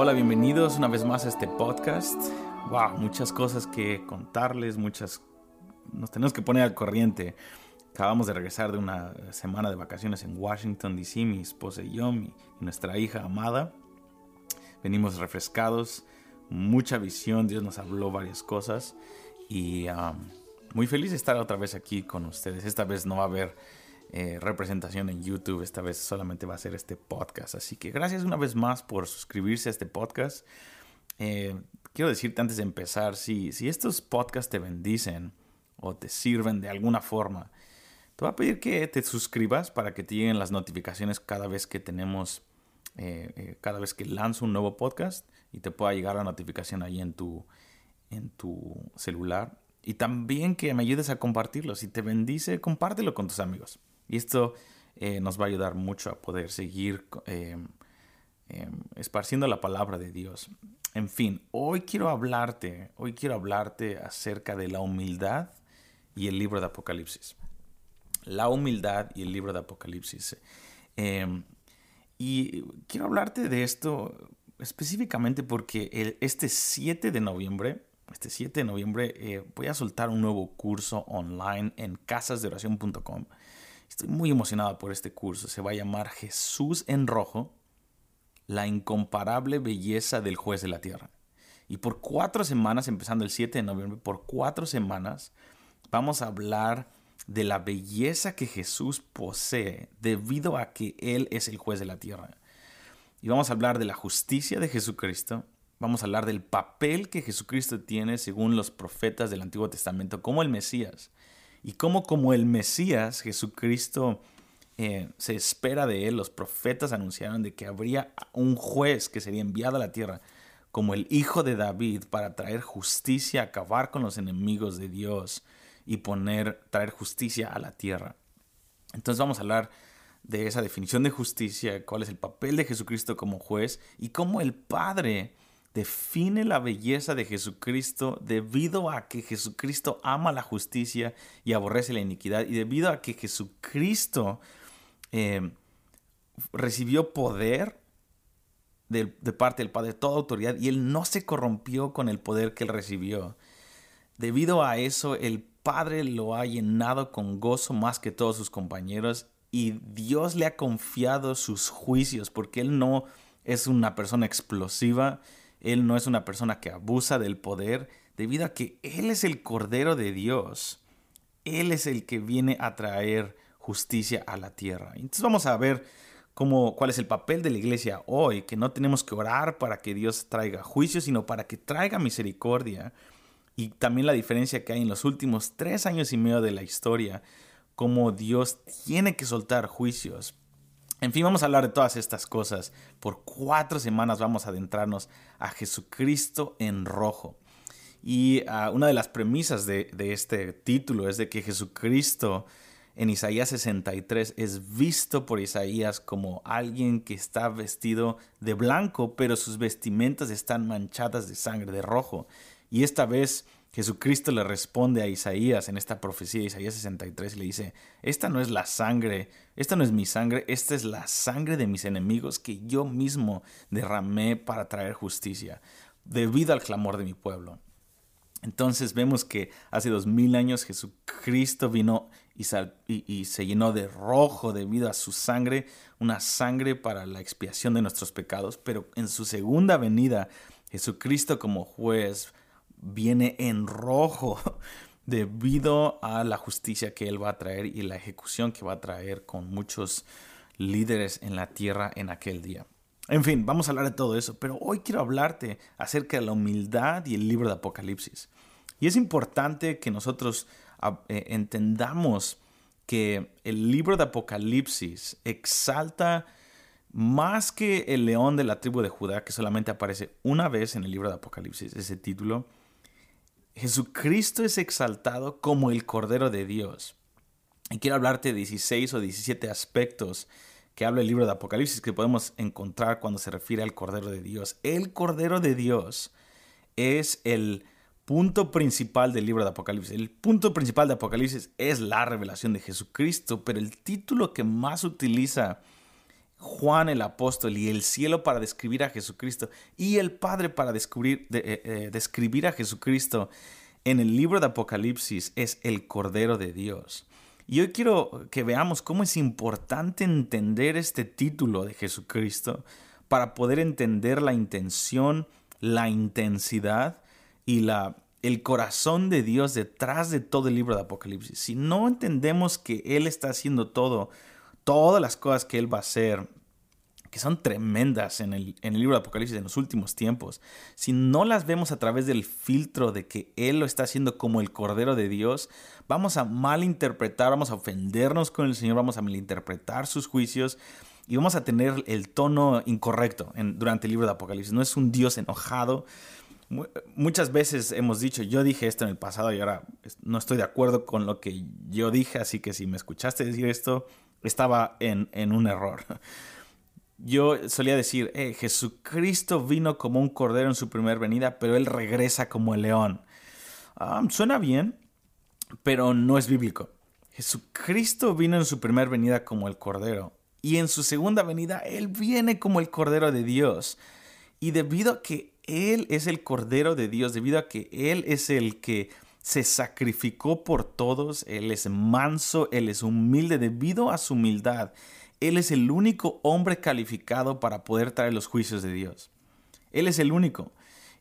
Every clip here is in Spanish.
Hola, bienvenidos una vez más a este podcast. Wow, muchas cosas que contarles, muchas... Nos tenemos que poner al corriente. Acabamos de regresar de una semana de vacaciones en Washington, D.C., mi esposa y yo, mi, y nuestra hija amada. Venimos refrescados, mucha visión, Dios nos habló varias cosas y um, muy feliz de estar otra vez aquí con ustedes. Esta vez no va a haber eh, representación en YouTube. Esta vez solamente va a ser este podcast. Así que gracias una vez más por suscribirse a este podcast. Eh, quiero decirte antes de empezar, si, si estos podcasts te bendicen o te sirven de alguna forma, te voy a pedir que te suscribas para que te lleguen las notificaciones cada vez que tenemos, eh, cada vez que lanzo un nuevo podcast y te pueda llegar la notificación ahí en tu, en tu celular. Y también que me ayudes a compartirlo. Si te bendice, compártelo con tus amigos. Y esto eh, nos va a ayudar mucho a poder seguir em, em, esparciendo la palabra de Dios. En fin, hoy quiero hablarte, hoy quiero hablarte acerca de la humildad y el libro de Apocalipsis. La humildad y el libro de Apocalipsis. Y quiero hablarte de esto específicamente porque este 7 de noviembre, este 7 de noviembre, eh, voy a soltar un nuevo curso online en casasdeoración.com. Estoy muy emocionado por este curso. Se va a llamar Jesús en Rojo, la incomparable belleza del juez de la tierra. Y por cuatro semanas, empezando el 7 de noviembre, por cuatro semanas, vamos a hablar de la belleza que Jesús posee debido a que Él es el juez de la tierra. Y vamos a hablar de la justicia de Jesucristo. Vamos a hablar del papel que Jesucristo tiene según los profetas del Antiguo Testamento como el Mesías y cómo como el Mesías, Jesucristo, eh, se espera de él, los profetas anunciaron de que habría un juez que sería enviado a la tierra como el hijo de David para traer justicia, acabar con los enemigos de Dios y poner, traer justicia a la tierra. Entonces vamos a hablar de esa definición de justicia, cuál es el papel de Jesucristo como juez y cómo el Padre define la belleza de Jesucristo debido a que Jesucristo ama la justicia y aborrece la iniquidad y debido a que Jesucristo eh, recibió poder de, de, parte del Padre, toda autoridad, y él no se corrompió con el poder que él recibió. Debido a eso, el Padre lo ha llenado con gozo más que todos sus compañeros y Dios le ha confiado sus juicios porque él no es una persona explosiva, él no es una persona que abusa del poder debido a que Él es el Cordero de Dios. Él es el que viene a traer justicia a la tierra. Entonces vamos a ver cómo, cuál es el papel de la iglesia hoy, que no tenemos que orar para que Dios traiga juicio, sino para que traiga misericordia. Y también la diferencia que hay en los últimos tres años y medio de la historia, cómo Dios tiene que soltar juicios en fin, vamos a hablar de todas estas cosas. Por cuatro semanas vamos a adentrarnos a Jesucristo en rojo. Y ah, una de las premisas de, de, este título es de que Jesucristo en Isaías 63 es visto por Isaías como alguien que está vestido de blanco, pero sus vestimentas están manchadas de sangre, de rojo. Y esta vez Jesucristo le responde a Isaías en esta profecía, Isaías 63, y le dice, esta no es la sangre, esta no es mi sangre, esta es la sangre de mis enemigos que yo mismo derramé para traer justicia, debido al clamor de mi pueblo. Entonces vemos que hace dos mil años Jesucristo vino y, se llenó de rojo debido a su sangre, una sangre para la expiación de nuestros pecados, pero en su segunda venida, Jesucristo como juez, viene en rojo debido a la justicia que Él va a traer y la ejecución que va a traer con muchos líderes en la tierra en aquel día. En fin, vamos a hablar de todo eso, pero hoy quiero hablarte acerca de la humildad y el libro de Apocalipsis. Y es importante que nosotros ah, eh, entendamos que el libro de Apocalipsis exalta más que el león de la tribu de Judá, que solamente aparece una vez en el libro de Apocalipsis, ese título, Jesucristo es exaltado como el Cordero de Dios. Y quiero hablarte de 16 o 17 aspectos que habla el libro de Apocalipsis que podemos encontrar cuando se refiere al Cordero de Dios. El Cordero de Dios es el punto principal del libro de Apocalipsis. El punto principal de Apocalipsis es la revelación de Jesucristo, pero el título que más utiliza Juan el apóstol y el cielo para describir a Jesucristo y el Padre para eh, eh, describir a Jesucristo en el libro de Apocalipsis es el Cordero de Dios. Y hoy quiero que veamos cómo es importante entender este título de Jesucristo para poder entender la intención, la intensidad y la, el corazón de Dios detrás de todo el libro de Apocalipsis. Si no entendemos que Él está haciendo todo, todas las cosas que Él va a hacer, que son tremendas en el, en el, libro de Apocalipsis en los últimos tiempos, si no las vemos a través del filtro de que Él lo está haciendo como el Cordero de Dios, vamos a malinterpretar, vamos a ofendernos con el Señor, vamos a malinterpretar sus juicios y vamos a tener el tono incorrecto durante el libro de Apocalipsis. No es un Dios enojado. Muchas veces hemos dicho, yo dije esto en el pasado y ahora no estoy de acuerdo con lo que yo dije, así que si me escuchaste decir esto, estaba en, en un error. Yo solía decir, eh, Jesucristo vino como un cordero en su primera venida, pero Él regresa como el león. Ah, suena bien, pero no es bíblico. Jesucristo vino en su primera venida como el cordero, y en su segunda venida Él viene como el cordero de Dios. Y debido a que Él es el cordero de Dios, debido a que Él es el que se sacrificó por todos, Él es manso, Él es humilde, debido a su humildad él es el único hombre calificado para poder traer los juicios de Dios. Él es el único.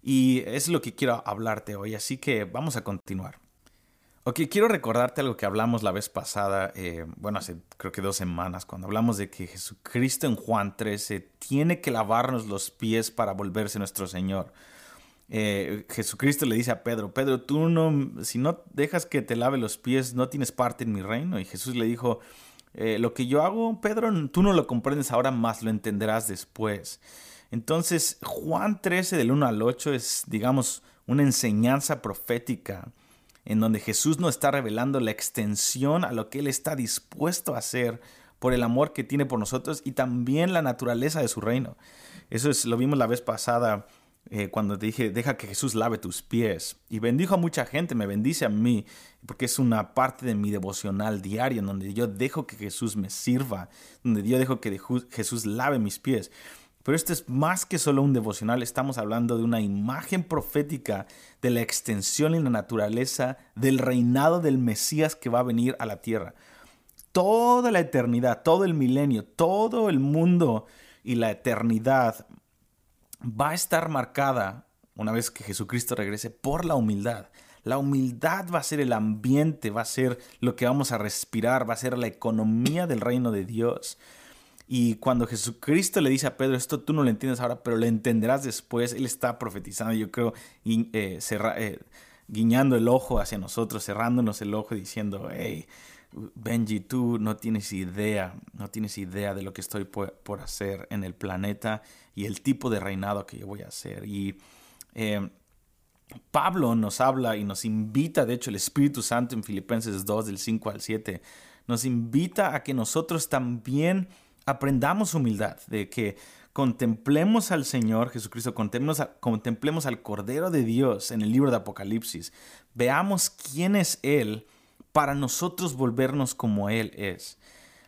Y es lo que quiero hablarte hoy, así que vamos a continuar. Ok, quiero recordarte algo que hablamos la vez pasada, eh, bueno, hace creo que dos semanas, cuando hablamos de que Jesucristo en Juan 13 tiene que lavarnos los pies para volverse nuestro Señor. Eh, Jesucristo le dice a Pedro, Pedro, tú no, si no dejas que te lave los pies, no tienes parte en mi reino. Y Jesús le dijo, eh, lo que yo hago, Pedro, tú no lo comprendes ahora, más lo entenderás después. Entonces, Juan 13 del 1 al 8 es, digamos, una enseñanza profética en donde Jesús nos está revelando la extensión a lo que Él está dispuesto a hacer por el amor que tiene por nosotros y también la naturaleza de su reino. Eso es, lo vimos la vez pasada eh, cuando te dije, deja que Jesús lave tus pies. Y bendijo a mucha gente, me bendice a mí, porque es una parte de mi devocional diario, en donde yo dejo que Jesús me sirva, donde yo dejo que Jesús lave mis pies. Pero esto es más que solo un devocional, estamos hablando de una imagen profética de la extensión y la naturaleza del reinado del Mesías que va a venir a la tierra. Toda la eternidad, todo el milenio, todo el mundo y la eternidad va a estar marcada, una vez que Jesucristo regrese, por la humildad. La humildad va a ser el ambiente, va a ser lo que vamos a respirar, va a ser la economía del reino de Dios. Y cuando Jesucristo le dice a Pedro, esto tú no lo entiendes ahora, pero lo entenderás después, Él está profetizando, yo creo, eh, eh, guiñando el ojo hacia nosotros, cerrándonos el ojo diciendo, hey, Benji, tú no tienes idea, no tienes idea de lo que estoy por, hacer en el planeta y el tipo de reinado que yo voy a hacer. Y eh, Pablo nos habla y nos invita, de hecho el Espíritu Santo en Filipenses 2 del 5 al 7, nos invita a que nosotros también aprendamos humildad, de que contemplemos al Señor Jesucristo, contemplemos, al Cordero de Dios en el libro de Apocalipsis, veamos quién es Él para nosotros volvernos como Él es.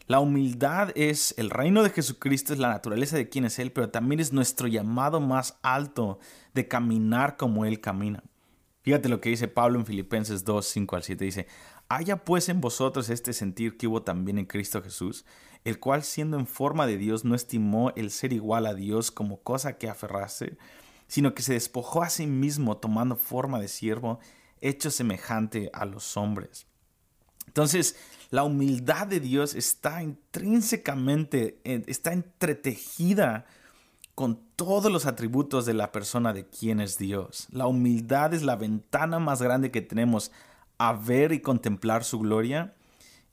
La humildad es el reino de Jesucristo, es la naturaleza de quien es Él, pero también es nuestro llamado más alto de caminar como Él camina. Fíjate lo que dice Pablo en Filipenses 2, 5 al 7. Dice, haya pues en vosotros este sentir que hubo también en Cristo Jesús, el cual siendo en forma de Dios no estimó el ser igual a Dios como cosa que aferrarse, sino que se despojó a sí mismo tomando forma de siervo, hecho semejante a los hombres entonces, la humildad de Dios está intrínsecamente, está entretejida con todos los atributos de la persona de quien es Dios. La humildad es la ventana más grande que tenemos a ver y contemplar su gloria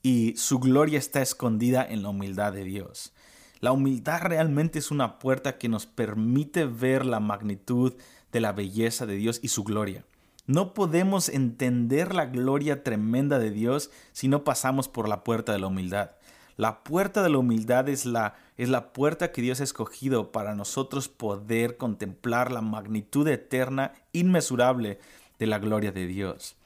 y su gloria está escondida en la humildad de Dios. La humildad realmente es una puerta que nos permite ver la magnitud de la belleza de Dios y su gloria. No podemos entender la gloria tremenda de Dios si no pasamos por la puerta de la humildad. La puerta de la humildad es la, es la puerta que Dios ha escogido para nosotros poder contemplar la magnitud eterna, inmesurable de la gloria de Dios.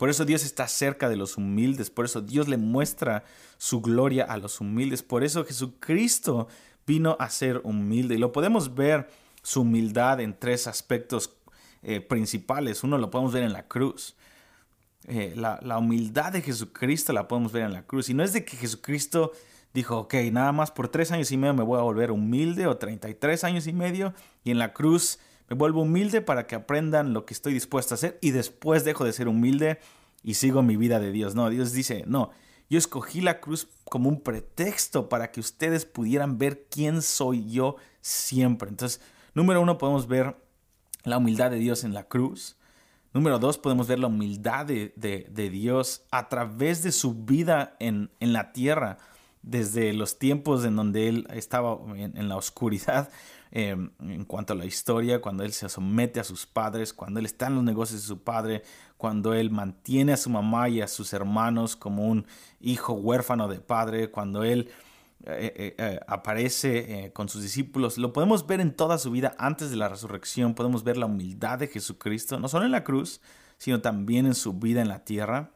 Por eso Dios está cerca de los humildes, por eso Dios le muestra su gloria a los humildes, por eso Jesucristo vino a ser humilde. Y lo podemos ver su humildad en tres aspectos eh, principales. Uno lo podemos ver en la cruz. Eh, la, la, humildad de Jesucristo la podemos ver en la cruz. Y no es de que Jesucristo dijo, ok, nada más por tres años y medio me voy a volver humilde o 33 años y medio y en la cruz me vuelvo humilde para que aprendan lo que estoy dispuesto a hacer y después dejo de ser humilde y sigo mi vida de Dios. No, Dios dice, no, yo escogí la cruz como un pretexto para que ustedes pudieran ver quién soy yo siempre. Entonces, número uno, podemos ver la humildad de Dios en la cruz. Número dos, podemos ver la humildad de, Dios a través de su vida en, en, la tierra, desde los tiempos en donde Él estaba en, la oscuridad, em, en cuanto a la historia, cuando Él se somete a sus padres, cuando Él está en los negocios de su padre, cuando Él mantiene a su mamá y a sus hermanos como un hijo huérfano de padre, cuando Él eh, eh, eh, aparece con sus discípulos. Lo podemos ver en toda su vida antes de la resurrección. Podemos ver la humildad de Jesucristo, no solo en la cruz, sino también en su vida en la tierra.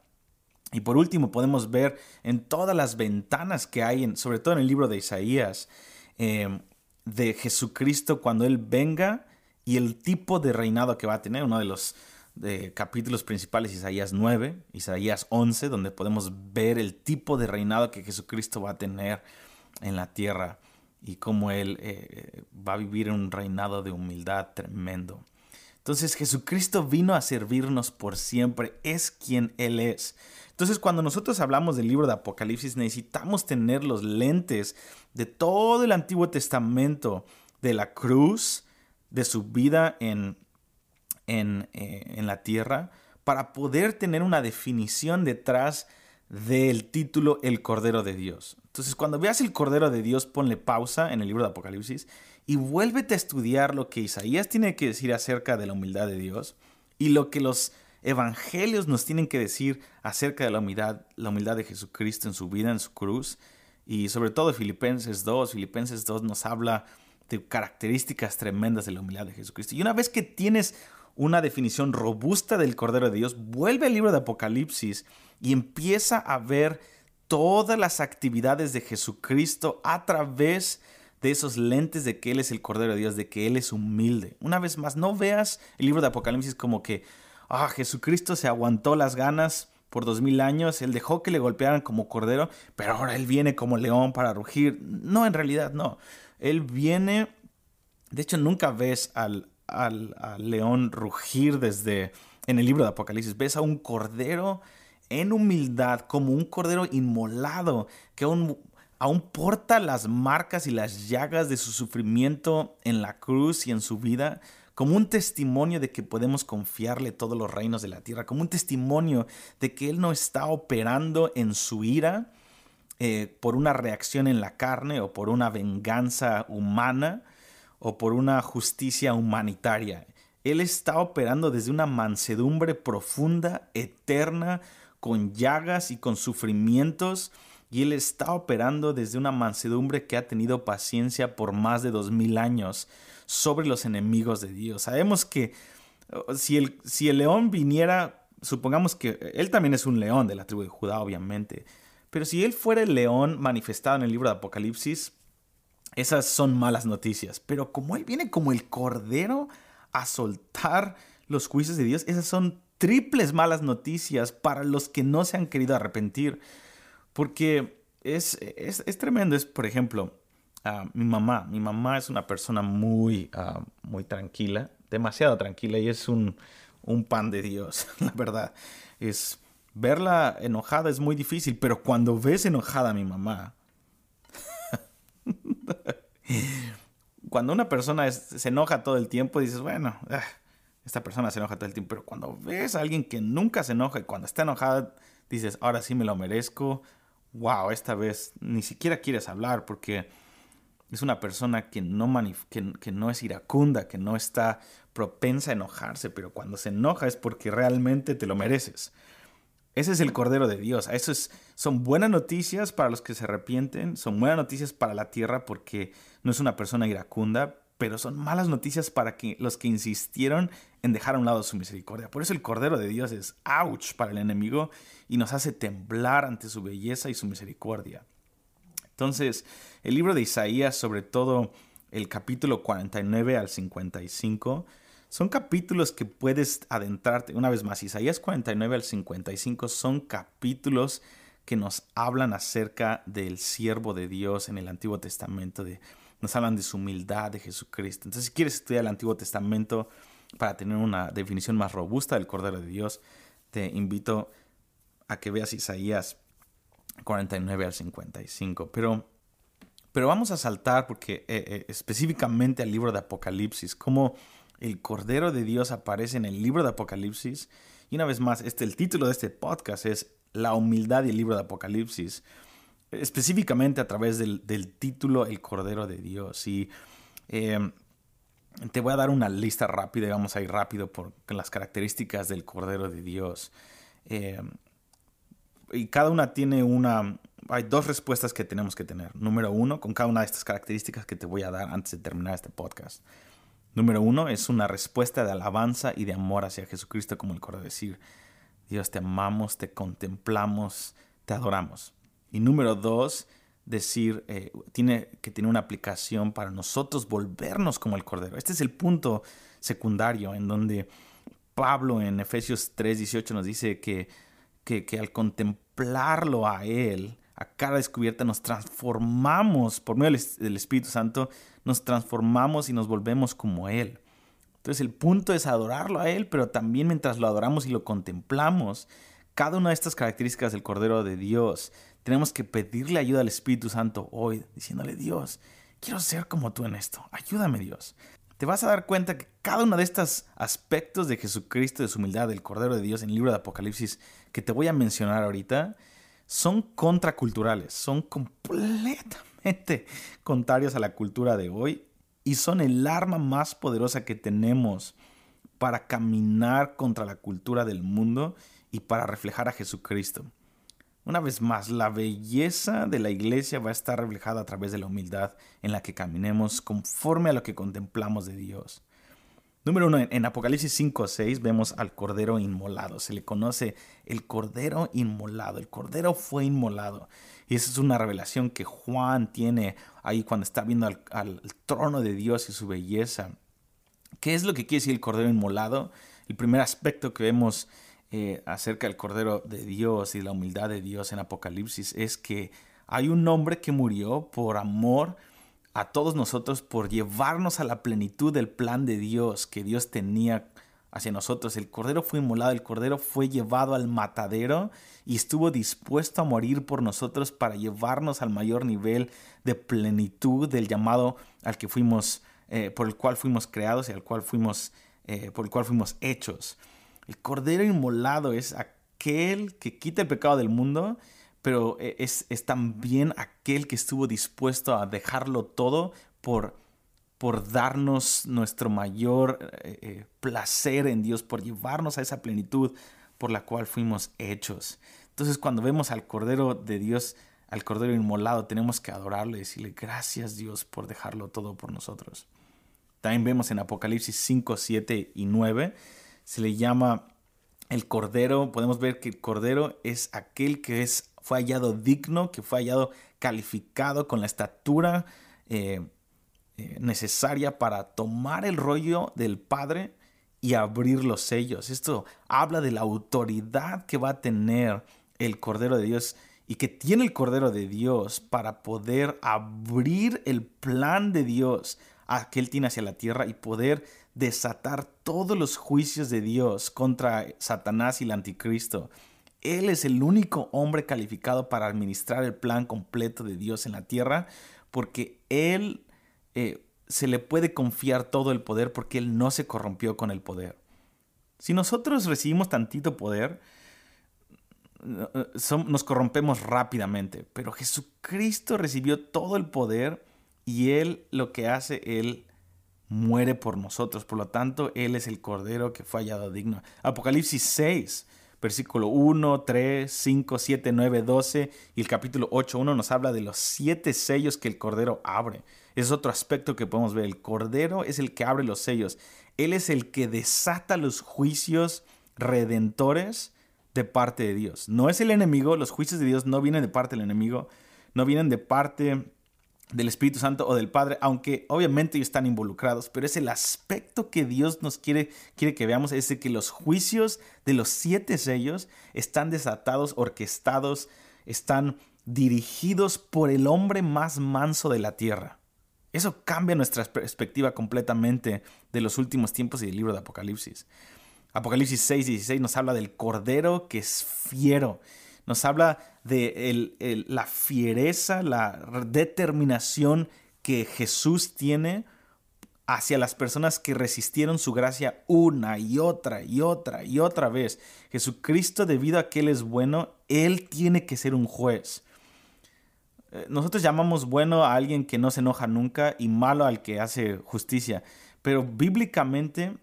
Y por último, podemos ver en todas las ventanas que hay, en, sobre todo en el libro de Isaías, de Jesucristo cuando Él venga y el tipo de reinado que va a tener. Uno de los capítulos principales, Isaías 9, Isaías 11, donde podemos ver el tipo de reinado que Jesucristo va a tener en la tierra y cómo Él eh, va a vivir un reinado de humildad tremendo. Entonces Jesucristo vino a servirnos por siempre, es quien Él es. Entonces cuando nosotros hablamos del libro de Apocalipsis necesitamos tener los lentes de todo el Antiguo Testamento, de la cruz, de su vida en, en, eh, en la tierra, para poder tener una definición detrás del título El Cordero de Dios. Entonces, cuando veas el Cordero de Dios, ponle pausa en el libro de Apocalipsis y vuélvete a estudiar lo que Isaías tiene que decir acerca de la humildad de Dios y lo que los evangelios nos tienen que decir acerca de la humildad, la humildad de Jesucristo en su vida, en su cruz. Y sobre todo Filipenses 2, Filipenses 2 nos habla de características tremendas de la humildad de Jesucristo. Y una vez que tienes una definición robusta del Cordero de Dios, vuelve al libro de Apocalipsis y empieza a ver todas las actividades de Jesucristo a través de esos lentes de que Él es el Cordero de Dios, de que Él es humilde. Una vez más, no veas el libro de Apocalipsis como que, ah, Jesucristo se aguantó las ganas por dos mil años, Él dejó que le golpearan como Cordero, pero ahora Él viene como león para rugir. No, en realidad no. Él viene, de hecho nunca ves al, al, león rugir desde en el libro de Apocalipsis, ves a un Cordero en humildad como un cordero inmolado que aún, aún, porta las marcas y las llagas de su sufrimiento en la cruz y en su vida, como un testimonio de que podemos confiarle todos los reinos de la tierra, como un testimonio de que Él no está operando en su ira eh, por una reacción en la carne o por una venganza humana o por una justicia humanitaria. Él está operando desde una mansedumbre profunda, eterna, con llagas y con sufrimientos, y Él está operando desde una mansedumbre que ha tenido paciencia por más de dos mil años sobre los enemigos de Dios. Sabemos que oh, si el, si el león viniera, supongamos que Él también es un león de la tribu de Judá, obviamente, pero si Él fuera el león manifestado en el libro de Apocalipsis, esas son malas noticias. Pero como Él viene como el cordero a soltar los juicios de Dios, esas son triples malas noticias para los que no se han querido arrepentir. Porque es, es, tremendo. Es, por ejemplo, ah, mi mamá. Mi mamá es una persona muy, ah, muy tranquila, demasiado tranquila y es un, un pan de Dios, la verdad. Es verla enojada es muy difícil, pero cuando ves enojada a mi mamá, cuando una persona se enoja todo el tiempo, dices, bueno, ah, esta persona se enoja todo el tiempo, pero cuando ves a alguien que nunca se enoja y cuando está enojada, dices, ahora sí me lo merezco, wow, esta vez ni siquiera quieres hablar porque es una persona que no, que, no es iracunda, que no está propensa a enojarse, pero cuando se enoja es porque realmente te lo mereces. Ese es el Cordero de Dios. Eso es, son buenas noticias para los que se arrepienten, son buenas noticias para la tierra porque no es una persona iracunda, pero son malas noticias para que, los que insistieron en dejar a un lado su misericordia. Por eso el Cordero de Dios es ouch para el enemigo y nos hace temblar ante su belleza y su misericordia. Entonces, el libro de Isaías, sobre todo el capítulo 49 al 55, son capítulos que puedes adentrarte. Una vez más, Isaías 49 al 55 son capítulos que nos hablan acerca del siervo de Dios en el Antiguo Testamento, de, nos hablan de su humildad de Jesucristo. Entonces, si quieres estudiar el Antiguo Testamento para tener una definición más robusta del Cordero de Dios, te invito a que veas Isaías 49 al 55. Pero, pero vamos a saltar porque eh, eh, específicamente al libro de Apocalipsis, cómo el Cordero de Dios aparece en el libro de Apocalipsis. Y una vez más, este, el título de este podcast es La humildad y el libro de Apocalipsis. Específicamente a través del, título El Cordero de Dios. Y em, te voy a dar una lista rápida, vamos a ir rápido por las características del Cordero de Dios. Em, y cada una tiene una... Hay dos respuestas que tenemos que tener. Número uno, con cada una de estas características que te voy a dar antes de terminar este podcast. Número uno, es una respuesta de alabanza y de amor hacia Jesucristo, como el coro decir, Dios te amamos, te contemplamos, te adoramos. Y número dos, decir, eh, tiene que tener una aplicación para nosotros volvernos como el Cordero. Este es el punto secundario en donde Pablo en Efesios 3:18 nos dice que que, al contemplarlo a Él, a cara descubierta, nos transformamos, por medio del Espíritu Santo, nos transformamos y nos volvemos como Él. Entonces el punto es adorarlo a Él, pero también mientras lo adoramos y lo contemplamos, cada una de estas características del Cordero de Dios, tenemos que pedirle ayuda al Espíritu Santo hoy, diciéndole, Dios, quiero ser como tú en esto, ayúdame Dios te vas a dar cuenta que cada uno de estos aspectos de Jesucristo, de su humildad, del Cordero de Dios en el libro de Apocalipsis que te voy a mencionar ahorita, son contraculturales, son completamente contrarios a la cultura de hoy y son el arma más poderosa que tenemos para caminar contra la cultura del mundo y para reflejar a Jesucristo. Una vez más, la belleza de la iglesia va a estar reflejada a través de la humildad en la que caminemos conforme a lo que contemplamos de Dios. Número uno, en Apocalipsis 5 o 6 vemos al Cordero inmolado. Se le conoce el Cordero inmolado. El Cordero fue inmolado. Y esa es una revelación que Juan tiene ahí cuando está viendo al, al trono de Dios y su belleza. ¿Qué es lo que quiere decir el Cordero inmolado? El primer aspecto que vemos eh, acerca del Cordero de Dios y la humildad de Dios en Apocalipsis es que hay un hombre que murió por amor a todos nosotros, por llevarnos a la plenitud del plan de Dios que Dios tenía hacia nosotros. El Cordero fue inmolado, el Cordero fue llevado al matadero y estuvo dispuesto a morir por nosotros para llevarnos al mayor nivel de plenitud del llamado al que fuimos, eh, por el cual fuimos creados y al cual fuimos, eh, por el cual fuimos hechos. El Cordero inmolado es aquel que quita el pecado del mundo, pero e, es, también aquel que estuvo dispuesto a dejarlo todo por, por darnos nuestro mayor eh, eh, placer en Dios, por llevarnos a esa plenitud por la cual fuimos hechos. Entonces cuando vemos al Cordero de Dios, al Cordero inmolado, tenemos que adorarle y decirle gracias Dios por dejarlo todo por nosotros. También vemos en Apocalipsis 5, 7 y 9 se le llama el cordero. Podemos ver que el cordero es aquel que es, fue hallado digno, que fue hallado calificado con la estatura eh, eh, necesaria para tomar el rollo del Padre y abrir los sellos. Esto habla de la autoridad que va a tener el Cordero de Dios y que tiene el Cordero de Dios para poder abrir el plan de Dios que Él tiene hacia la tierra y poder desatar todos los juicios de Dios contra Satanás y el anticristo. Él es el único hombre calificado para administrar el plan completo de Dios en la tierra, porque Él eh, se le puede confiar todo el poder porque Él no se corrompió con el poder. Si nosotros recibimos tantito poder, eh, nos corrompemos rápidamente, pero Jesucristo recibió todo el poder y Él lo que hace, Él muere por nosotros. Por lo tanto, Él es el Cordero que fue hallado digno. Apocalipsis 6, versículo 1, 3, 5, 7, 9, 12 y el capítulo 8, 1 nos habla de los siete sellos que el Cordero abre. Es otro aspecto que podemos ver. El Cordero es el que abre los sellos. Él es el que desata los juicios redentores de parte de Dios. No es el enemigo, los juicios de Dios no vienen de parte del enemigo. no vienen de parte del Espíritu Santo o del Padre, aunque obviamente ellos están involucrados, pero es el aspecto que Dios nos quiere, quiere que veamos, es de que los juicios de los siete sellos están desatados, orquestados, están dirigidos por el hombre más manso de la tierra. Eso cambia nuestra perspectiva completamente de los últimos tiempos y del libro de Apocalipsis. Apocalipsis 6, 16 nos habla del cordero que es fiero nos habla de la fiereza, la determinación que Jesús tiene hacia las personas que resistieron su gracia una y otra y otra y otra vez. Jesucristo, debido a que Él es bueno, Él tiene que ser un juez. Eh, nosotros llamamos bueno a alguien que no se enoja nunca y malo al que hace justicia. Pero bíblicamente,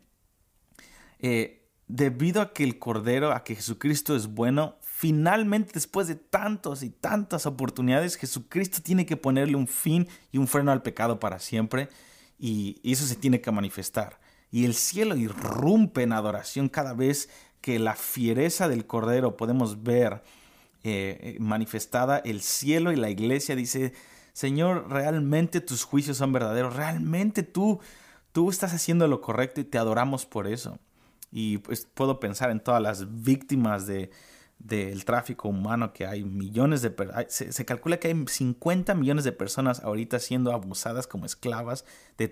eh, debido a que el Cordero, a que Jesucristo es bueno, finalmente después de tantas y tantas oportunidades, Jesucristo tiene que ponerle un fin y un freno al pecado para siempre y, eso se tiene que manifestar. Y el cielo irrumpe en adoración cada vez que la fiereza del Cordero podemos ver eh, eh, manifestada, el cielo y la iglesia dice, Señor, realmente tus juicios son verdaderos, realmente tú, tú estás haciendo lo correcto y te adoramos por eso. Y pues puedo pensar en todas las víctimas de, del tráfico humano que hay millones de se, se, calcula que hay 50 millones de personas ahorita siendo abusadas como esclavas de,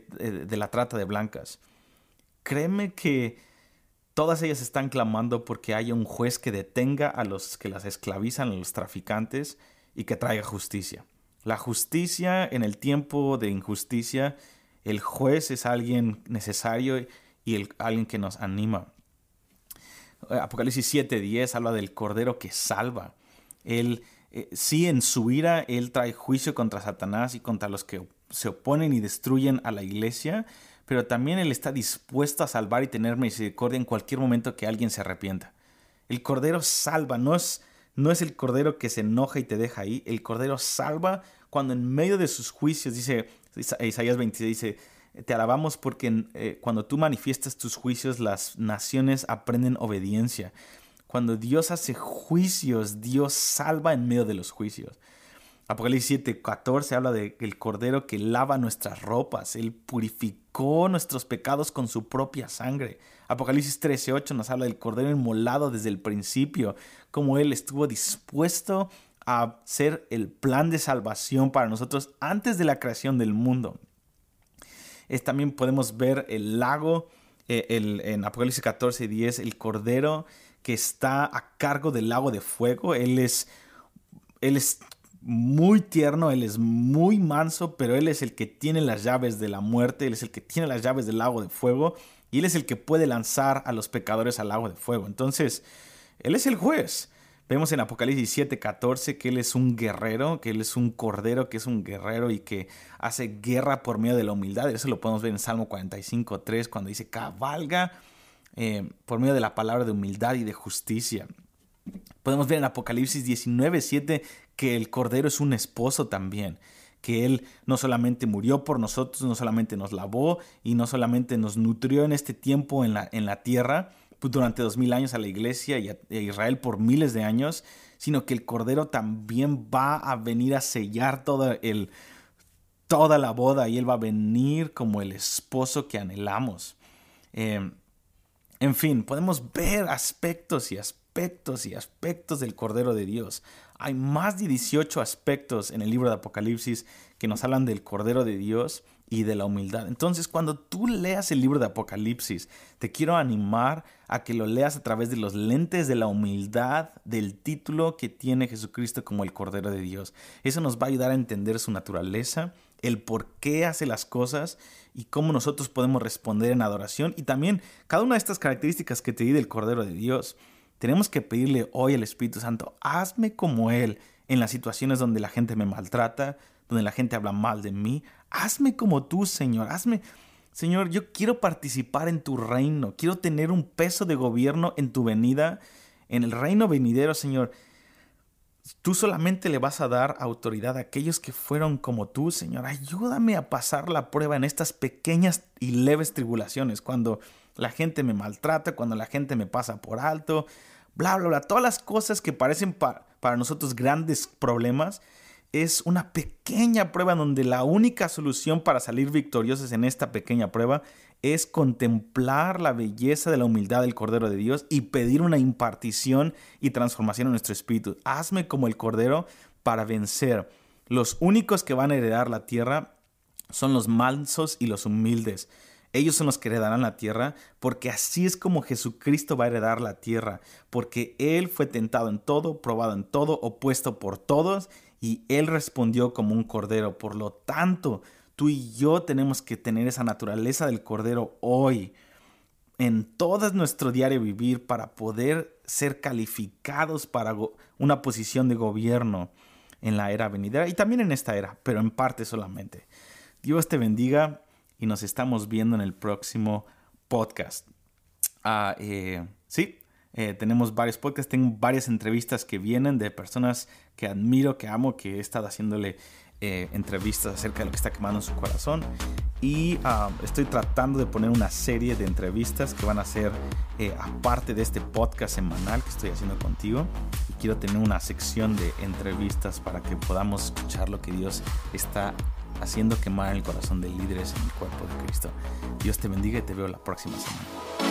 de, la trata de blancas. Créeme que todas ellas están clamando porque haya un juez que detenga a los que las esclavizan, a los traficantes y que traiga justicia. La justicia en el tiempo de injusticia, el juez es alguien necesario y alguien que nos anima. Apocalipsis 7:10 habla del Cordero que salva. Él, eh, sí, en su ira, Él trae juicio contra Satanás y contra los que se oponen y destruyen a la iglesia, pero también Él está dispuesto a salvar y tener misericordia en cualquier momento que alguien se arrepienta. El Cordero salva, no es, no es el Cordero que se enoja y te deja ahí, el Cordero salva cuando en medio de sus juicios, dice Isaías 26, dice, te alabamos porque eh, cuando tú manifiestas tus juicios, las naciones aprenden obediencia. Cuando Dios hace juicios, Dios salva en medio de los juicios. Apocalipsis 7, 14 habla del cordero que lava nuestras ropas. Él purificó nuestros pecados con su propia sangre. Apocalipsis 13, 8 nos habla del cordero inmolado desde el principio, como Él estuvo dispuesto a ser el plan de salvación para nosotros antes de la creación del mundo también podemos ver el lago, eh, el, en Apocalipsis 14 y 10, el cordero que está a cargo del lago de fuego. Él es, él es muy tierno, él es muy manso, pero él es el que tiene las llaves de la muerte, él es el que tiene las llaves del lago de fuego y él es el que puede lanzar a los pecadores al lago de fuego. Entonces, él es el juez. Vemos en Apocalipsis 7:14 que Él es un guerrero, que Él es un cordero, que es un guerrero y que hace guerra por medio de la humildad. Eso lo podemos ver en Salmo 45:3 cuando dice cabalga eh, por medio de la palabra de humildad y de justicia. Podemos ver en Apocalipsis 19:7 que el cordero es un esposo también que Él no solamente murió por nosotros, no solamente nos lavó y no solamente nos nutrió en este tiempo en la, en la tierra, durante dos mil años a la iglesia y a, Israel por miles de años, sino que el Cordero también va a venir a sellar toda, el, toda la boda y Él va a venir como el esposo que anhelamos. Em, en fin, podemos ver aspectos y aspectos y aspectos del Cordero de Dios. Hay más de 18 aspectos en el libro de Apocalipsis que nos hablan del Cordero de Dios y de la humildad. Entonces, cuando tú leas el libro de Apocalipsis, te quiero animar a que lo leas a través de los lentes de la humildad del título que tiene Jesucristo como el Cordero de Dios. Eso nos va a ayudar a entender su naturaleza, el por qué hace las cosas y cómo nosotros podemos responder en adoración. Y también cada una de estas características que te di del Cordero de Dios, tenemos que pedirle hoy al Espíritu Santo, hazme como Él en las situaciones donde la gente me maltrata, donde la gente habla mal de mí. Hazme como tú, Señor. Hazme, Señor, yo quiero participar en tu reino. Quiero tener un peso de gobierno en tu venida, en el reino venidero, Señor. Tú solamente le vas a dar autoridad a aquellos que fueron como tú, Señor. Ayúdame a pasar la prueba en estas pequeñas y leves tribulaciones, cuando la gente me maltrata, cuando la gente me pasa por alto, bla, bla, bla. Todas las cosas que parecen para nosotros grandes problemas, es una pequeña prueba donde la única solución para salir victoriosos en esta pequeña prueba es contemplar la belleza de la humildad del Cordero de Dios y pedir una impartición y transformación en nuestro espíritu. Hazme como el Cordero para vencer. Los únicos que van a heredar la tierra son los mansos y los humildes. Ellos son los que heredarán la tierra, porque así es como Jesucristo va a heredar la tierra, porque Él fue tentado en todo, probado en todo, opuesto por todos, y Él respondió como un cordero. Por lo tanto, tú y yo tenemos que tener esa naturaleza del cordero hoy, en todo nuestro diario vivir, para poder ser calificados para una posición de gobierno en la era venidera y también en esta era, pero en parte solamente. Dios te bendiga y nos estamos viendo en el próximo podcast. Ah, eh, sí, eh, tenemos varios podcasts, tengo varias entrevistas que vienen de personas que admiro, que amo, que he estado haciéndole eh, entrevistas acerca de lo que está quemando en su corazón. Y ah, estoy tratando de poner una serie de entrevistas que van a ser aparte de este podcast semanal que estoy haciendo contigo. Y quiero tener una sección de entrevistas para que podamos escuchar lo que Dios está haciendo quemar el corazón de líderes en el cuerpo de Cristo. Dios te bendiga y te veo la próxima semana.